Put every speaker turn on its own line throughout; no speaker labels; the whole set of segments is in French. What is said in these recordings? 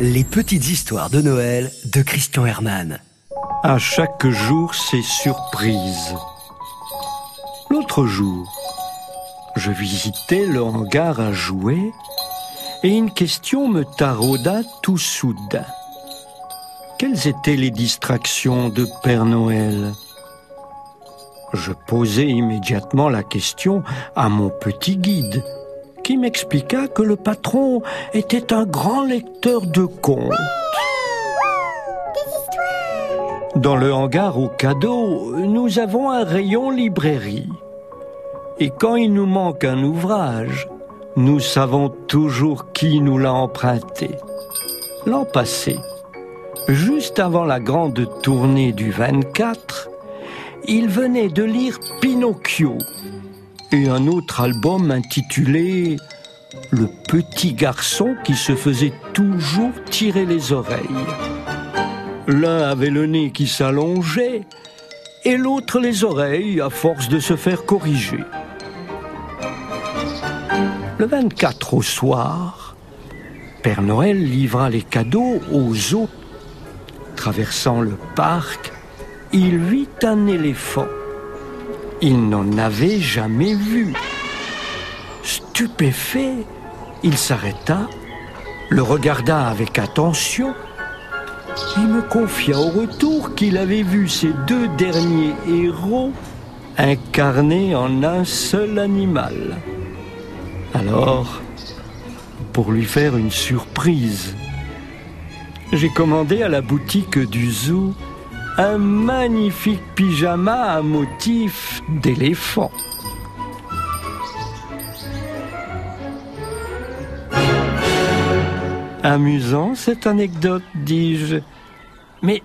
Les petites histoires de Noël de Christian Herman.
À chaque jour, c'est surprise. L'autre jour, je visitais le hangar à jouets et une question me tarauda tout soudain. Quelles étaient les distractions de Père Noël? Je posai immédiatement la question à mon petit guide, m'expliqua que le patron était un grand lecteur de contes. Dans le hangar au cadeau, nous avons un rayon librairie. Et quand il nous manque un ouvrage, nous savons toujours qui nous l'a emprunté. L'an passé, juste avant la grande tournée du 24, il venait de lire Pinocchio et un autre album intitulé Le petit garçon qui se faisait toujours tirer les oreilles. L'un avait le nez qui s'allongeait et l'autre les oreilles à force de se faire corriger. Le 24 au soir, Père Noël livra les cadeaux aux autres. Traversant le parc, il vit un éléphant. Il n'en avait jamais vu. Stupéfait, il s'arrêta, le regarda avec attention et me confia au retour qu'il avait vu ces deux derniers héros incarnés en un seul animal. Alors, pour lui faire une surprise, j'ai commandé à la boutique du zoo un magnifique pyjama à motif d'éléphant. Amusant cette anecdote, dis-je. Mais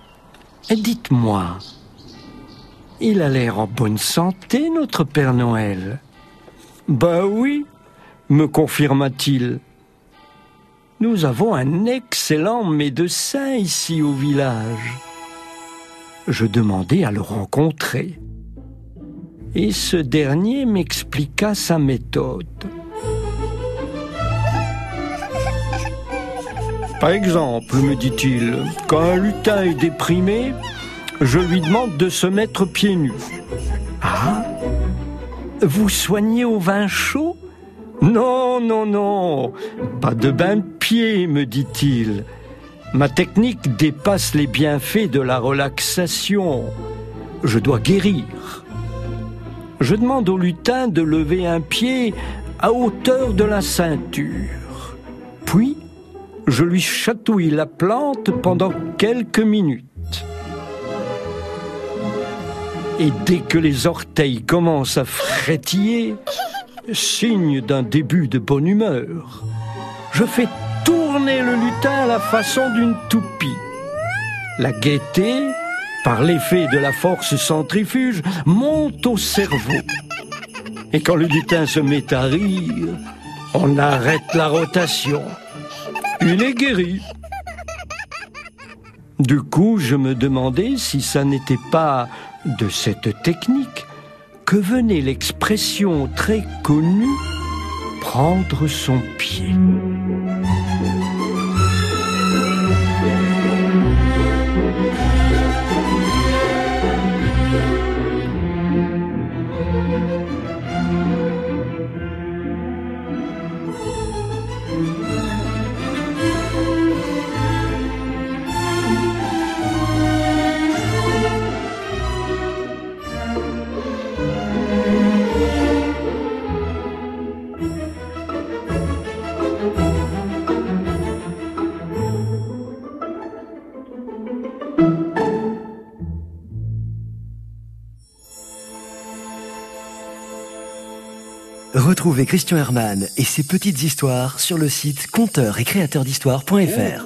dites-moi, il a l'air en bonne santé, notre Père Noël? Ben oui, me confirma-t-il. Nous avons un excellent médecin ici au village. Je demandai à le rencontrer. Et ce dernier m'expliqua sa méthode. Par exemple, me dit-il, quand un lutin est déprimé, je lui demande de se mettre pieds nus. Ah? Vous soignez au vin chaud? Non, non, non, pas de bain de pied, me dit-il. Ma technique dépasse les bienfaits de la relaxation. Je dois guérir. Je demande au lutin de lever un pied à hauteur de la ceinture. Puis, je lui chatouille la plante pendant quelques minutes. Et dès que les orteils commencent à frétiller, signe d'un début de bonne humeur, je fais tourner le lutin à la façon d'une toupie. La gaieté, par l'effet de la force centrifuge, monte au cerveau. Et quand le lutin se met à rire, on arrête la rotation. Il est guéri. Du coup, je me demandais si ça n'était pas de cette technique que venait l'expression très connue prendre son pied.
Retrouvez Christian Herman et ses petites histoires sur le site conteur et créateur d'histoire.fr.